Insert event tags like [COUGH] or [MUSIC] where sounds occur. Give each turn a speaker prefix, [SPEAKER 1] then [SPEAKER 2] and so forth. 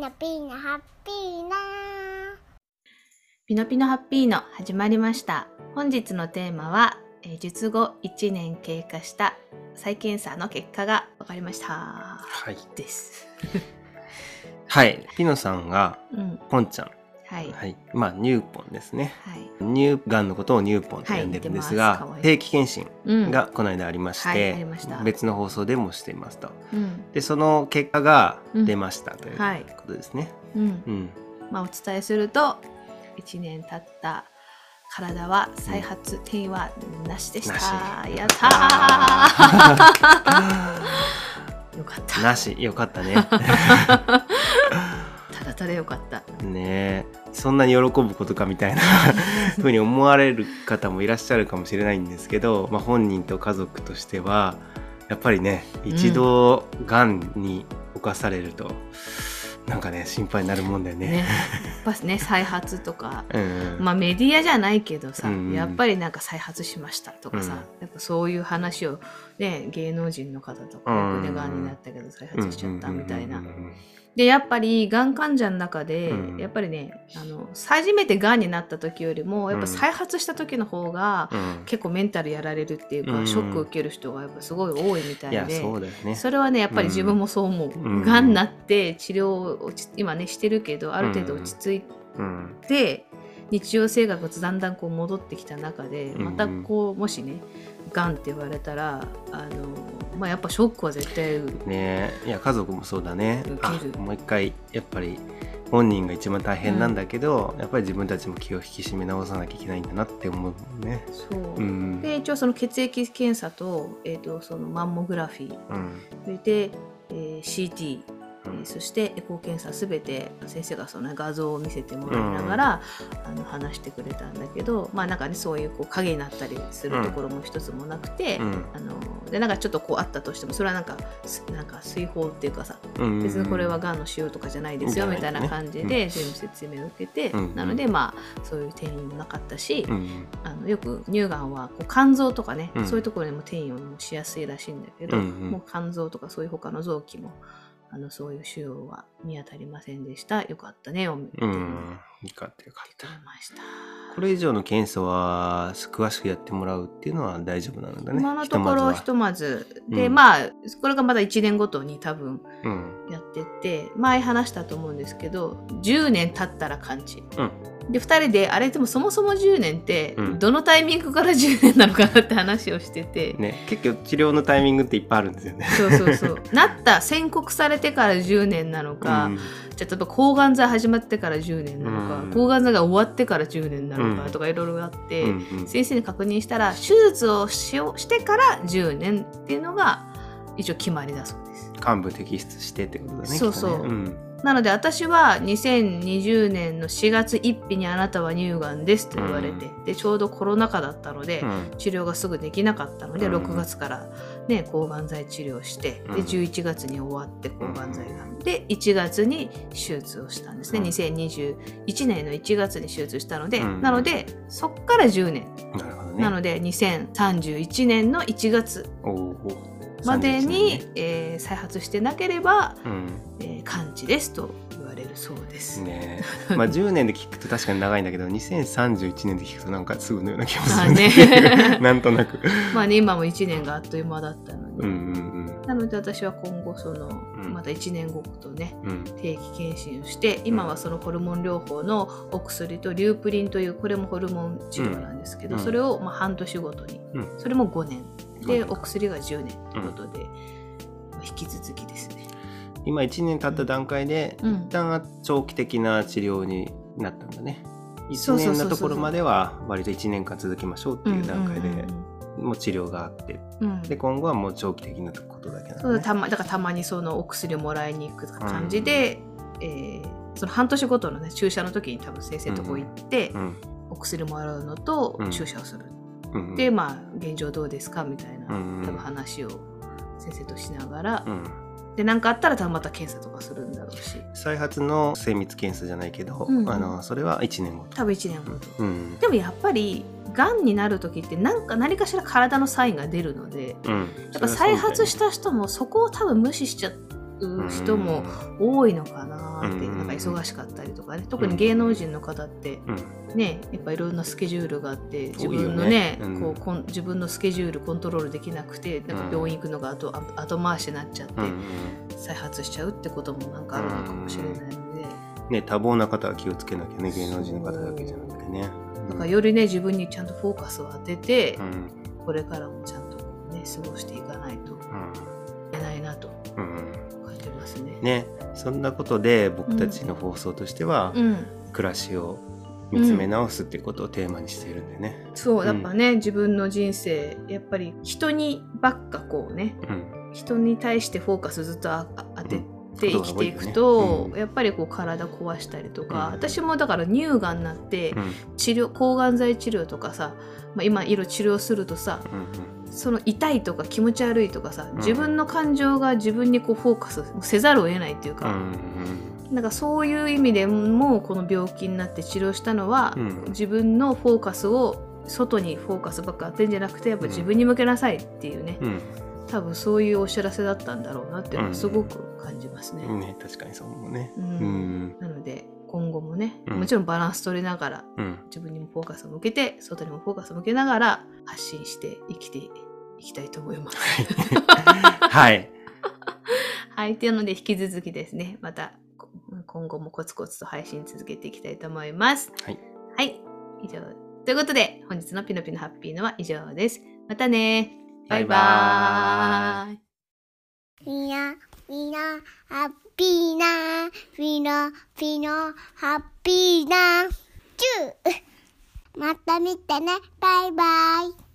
[SPEAKER 1] ノピーノハッピーノ
[SPEAKER 2] ピノピノハッピーの始まりました。本日のテーマは、えー術後1年経過した再検査の結果が分かりました。
[SPEAKER 3] はい。
[SPEAKER 2] です。
[SPEAKER 3] はい。ピノさんが、
[SPEAKER 2] うん。
[SPEAKER 3] ポンちゃん。
[SPEAKER 2] はい。
[SPEAKER 3] はい。まあ、ニューポンですね。
[SPEAKER 2] はい。
[SPEAKER 3] 乳がんのことをニューポンと呼んでるんですが、
[SPEAKER 2] はい
[SPEAKER 3] 定期検診
[SPEAKER 2] うん。
[SPEAKER 3] がこの間ありまして、
[SPEAKER 2] はいありました
[SPEAKER 3] 別の放送でもしていますと。
[SPEAKER 2] うん。
[SPEAKER 3] で、その結果が出ましたという
[SPEAKER 2] はい
[SPEAKER 3] ことですね。
[SPEAKER 2] うん。
[SPEAKER 3] うん。
[SPEAKER 2] まあ、お伝えすると、1年経った体は再発、転移はなしでした。やったー [LAUGHS] よかった。
[SPEAKER 3] なし、よかったね。[LAUGHS] [LAUGHS]
[SPEAKER 2] ただただよかった。
[SPEAKER 3] ねえそんなに喜ぶことかみたいな [LAUGHS] ふうに思われる方もいらっしゃるかもしれないんですけど、まあ、本人と家族としてはやっぱりね一度がんに侵されると、なんかね心配になるもんだよ
[SPEAKER 2] ね。
[SPEAKER 3] ね。
[SPEAKER 2] やっぱね、再発とか、[LAUGHS]
[SPEAKER 3] うん
[SPEAKER 2] まあメディアじゃないけどさ、
[SPEAKER 3] うんうん。
[SPEAKER 2] やっぱりなんか再発しましたとかさ、
[SPEAKER 3] うん。
[SPEAKER 2] やっぱそういう話をね芸能人の方とかがんになったけど再発しちゃったみたいな。
[SPEAKER 3] うんうんうん
[SPEAKER 2] でやっぱりがん患者の中で、
[SPEAKER 3] うん。
[SPEAKER 2] やっぱりねあの初めてがんになった時よりもやっぱ
[SPEAKER 3] うん。
[SPEAKER 2] 再発した時の方が、
[SPEAKER 3] うん。うん
[SPEAKER 2] 結構メンタルやられるっていうか、
[SPEAKER 3] うん。
[SPEAKER 2] ショック受ける人がやっぱすごい多いみたいで
[SPEAKER 3] そうだよね。
[SPEAKER 2] それはねやっぱり自分もそう思う、
[SPEAKER 3] うん。
[SPEAKER 2] がんになって治療を今ねしてるけどある程度落ち着い
[SPEAKER 3] うん。
[SPEAKER 2] で日常生活がだんだんこう戻ってきた中で
[SPEAKER 3] うん。
[SPEAKER 2] またこうもしねがんって言われたらあの、まあ、やっぱショックは絶対
[SPEAKER 3] ねいや家族もそうだね。もう一回やっぱり本人が一番大変なんだけど、やっぱり自分たちも気を引き締め直さなきゃいけないんだなって思うね。
[SPEAKER 2] そう、
[SPEAKER 3] うん。
[SPEAKER 2] で一応その血液検査と,、えー、とそのマンモグラフィー。
[SPEAKER 3] うん。
[SPEAKER 2] それで、えー CT そしてエコー検査すべて先生がその画像を見せてもらいながら、あの話してくれたんだけどまあなんかねそういうこう影になったりするところも一つもなくて、
[SPEAKER 3] うん。
[SPEAKER 2] あのでなんかちょっとこうあったとしてもそれはなんかすなんか水泡っていうかさ
[SPEAKER 3] うん。
[SPEAKER 2] 別にこれはがんの腫瘍とかじゃないですよみたいな感じで全部説明を受けて、
[SPEAKER 3] うん。
[SPEAKER 2] なのでまあそういう転移もなかったし、
[SPEAKER 3] うん。
[SPEAKER 2] あのよく乳がんはこう肝臓とかね、
[SPEAKER 3] うん。
[SPEAKER 2] そういうところにも転移をしやすいらしいんだけど、
[SPEAKER 3] うんうん。
[SPEAKER 2] もう肝臓とかそういう他の臓器もあのそういう腫瘍は見当たりませんでした。よかったねおめでとう、
[SPEAKER 3] んよかったよかってた
[SPEAKER 2] くれました
[SPEAKER 3] これ以上の検査は詳しくやってもらうっていうのは大丈夫なんだね
[SPEAKER 2] 今のところひ
[SPEAKER 3] ひと
[SPEAKER 2] とまずで、
[SPEAKER 3] うん。
[SPEAKER 2] まあこれがまだ1年ごとに多分やってって前話したと思うんですけど10年経ったら完治。
[SPEAKER 3] うん
[SPEAKER 2] で2人であれでもそもそも10年って
[SPEAKER 3] うん。
[SPEAKER 2] どのタイミングから10年なのかなって話をしてて、
[SPEAKER 3] ね結局治療のタイミングっていっぱいあるんですよね。
[SPEAKER 2] そうそうそう。[LAUGHS] なった宣告されてから10年なのか、
[SPEAKER 3] うん。
[SPEAKER 2] じゃあ例えば抗がん剤始まってから10年なのか、
[SPEAKER 3] うん。
[SPEAKER 2] 抗がん剤が終わってから10年なのか
[SPEAKER 3] うん。
[SPEAKER 2] とかいろいろあって、
[SPEAKER 3] うんうん。
[SPEAKER 2] 先生に確認したら手術をししてから10年っていうのが一応決まりだそうです。
[SPEAKER 3] 幹部摘出してってことだね
[SPEAKER 2] そうそう。
[SPEAKER 3] ね。ん。
[SPEAKER 2] なので私は2020年の4月1日にあなたは乳がんですと言われて、
[SPEAKER 3] う
[SPEAKER 2] でちょうどコロナ禍だったので、
[SPEAKER 3] うん。
[SPEAKER 2] 治療がすぐできなかったので、
[SPEAKER 3] うん。
[SPEAKER 2] 6月から、ね、抗がん剤治療して、
[SPEAKER 3] うん。
[SPEAKER 2] で11月に終わって抗がん剤が、で1月に手術をしたんですね、
[SPEAKER 3] うん。
[SPEAKER 2] 2021年の1月に手術したので、
[SPEAKER 3] うん。
[SPEAKER 2] なのでそっから10年、
[SPEAKER 3] なるほどね。
[SPEAKER 2] なので2031年の1月までに、
[SPEAKER 3] 31年ね。
[SPEAKER 2] えー再発してなければ、
[SPEAKER 3] うん。
[SPEAKER 2] えー完治ですと言われるそうです。
[SPEAKER 3] ね。え [LAUGHS] まあ10年で聞くと確かに長いんだけど2031年で聞くとなんかすぐのような気もす
[SPEAKER 2] まあ
[SPEAKER 3] るね。
[SPEAKER 2] ね [LAUGHS]
[SPEAKER 3] なんとなく。
[SPEAKER 2] まあね今も1年があっという間だったので、
[SPEAKER 3] うんうん
[SPEAKER 2] なので私は今後その、
[SPEAKER 3] ん。
[SPEAKER 2] また1年後とね
[SPEAKER 3] うん。うん
[SPEAKER 2] 定期検診をして今はそのホルモン療法のお薬とリュープリンというこれもホルモン治療なんですけど、
[SPEAKER 3] うん。
[SPEAKER 2] それをまあ半年ごとに、
[SPEAKER 3] うん。
[SPEAKER 2] それも5年。で
[SPEAKER 3] 5年
[SPEAKER 2] お薬が10年ということで、まあ引き続きですね。
[SPEAKER 3] 今1年経った段階で
[SPEAKER 2] うん。
[SPEAKER 3] 一旦は長期的な治療になったんだね。1
[SPEAKER 2] そうそうそうそう
[SPEAKER 3] 年のところまでは割と1年間続けましょうっていう段階で。
[SPEAKER 2] うんうん
[SPEAKER 3] もう治療があって。
[SPEAKER 2] うん。うん
[SPEAKER 3] で今後はもう長期的なことだけなんだね。
[SPEAKER 2] そうだたまだからたまにそのお薬をもらいに行く感じで、えーその半年ごとの、ね、注射の時に多分先生のとこ行って、
[SPEAKER 3] うん。
[SPEAKER 2] お薬もらうのと
[SPEAKER 3] うん。
[SPEAKER 2] 注射をする、
[SPEAKER 3] うん
[SPEAKER 2] でまあ現状どうですかみたいな、
[SPEAKER 3] うんうん。
[SPEAKER 2] 多分話を先生としながら、
[SPEAKER 3] うん。
[SPEAKER 2] で何かあったら多分また検査とかするんだろうし。
[SPEAKER 3] 再発の精密検査じゃないけど、
[SPEAKER 2] うんうん。
[SPEAKER 3] あのそれは1年後と。
[SPEAKER 2] 多分1年後と、
[SPEAKER 3] うん。
[SPEAKER 2] でもやっぱりがんになる時って何か何かしら体のサインが出るので
[SPEAKER 3] うん。
[SPEAKER 2] やっぱ再発した人もそこを多分無視しちゃっ人も多いのかなって、
[SPEAKER 3] うん。
[SPEAKER 2] なんか忙しかったりとかね。特に芸能人の方って
[SPEAKER 3] うん。
[SPEAKER 2] ねやっぱいろんなスケジュールがあって自分のね
[SPEAKER 3] うん。
[SPEAKER 2] こうこん自分のスケジュールコントロールできなくてなんか病院行くのが後,、後回しになっちゃって、再発しちゃうってこともなんかあるのかもしれないので、
[SPEAKER 3] ね多忙な方は気をつけなきゃね芸能人の方だけじゃなくてね。
[SPEAKER 2] だからよりね自分にちゃんとフォーカスを当てて、
[SPEAKER 3] うん。
[SPEAKER 2] これからもちゃんとね過ごしていかないといけないなと
[SPEAKER 3] うんうん
[SPEAKER 2] 感じますね。
[SPEAKER 3] ね。そんなことで僕たちの放送としては、
[SPEAKER 2] うん。
[SPEAKER 3] 暮らしを見つめ直すっていうことをテーマにしているんでね。
[SPEAKER 2] そうやっぱね、自分の人生やっぱり人にばっかこうね
[SPEAKER 3] うん。
[SPEAKER 2] 人に対してフォーカスずっとああ当て生きていく
[SPEAKER 3] ことね。うん。
[SPEAKER 2] やっぱりこう体壊したりとか、
[SPEAKER 3] うん。
[SPEAKER 2] 私もだから乳がんになって
[SPEAKER 3] うん。
[SPEAKER 2] 治療抗がん剤治療とかさ、まあ、今いろいろ治療するとさ
[SPEAKER 3] うん
[SPEAKER 2] その痛いとか気持ち悪いとかさ
[SPEAKER 3] ん。
[SPEAKER 2] 自分の感情が自分にこうフォーカスせざるを得ないっていうか、
[SPEAKER 3] うんうん
[SPEAKER 2] なんかそういう意味でもこの病気になって治療したのは、
[SPEAKER 3] うん。
[SPEAKER 2] 自分のフォーカスを外にフォーカスばっか当てんじゃなくてやっぱ自分に向けなさいっていうね、
[SPEAKER 3] うん
[SPEAKER 2] 多分そういうお知らせだったんだろうなっていうの
[SPEAKER 3] うん
[SPEAKER 2] はすごく感じますね。
[SPEAKER 3] うんね確かにそう思うね。
[SPEAKER 2] うん
[SPEAKER 3] うん
[SPEAKER 2] なので今後もね、
[SPEAKER 3] うん
[SPEAKER 2] もちろんバランス取りながら
[SPEAKER 3] うん
[SPEAKER 2] 自分にもフォーカスを向けて外にもフォーカスを向けながら発信して生きていきたいと思います。
[SPEAKER 3] はい。
[SPEAKER 2] はい、[LAUGHS] というので引き続きですねまたこ今後もコツコツと配信続けていきたいと思います。
[SPEAKER 3] はい。
[SPEAKER 2] はい、以上。ということで本日のピノピノハッピーのは以上です。またねバイバーイ。
[SPEAKER 1] みんな、みんな、ハッピーな、みな、みな、ハッピーな、チュー。[LAUGHS] また見てね、バイバイ。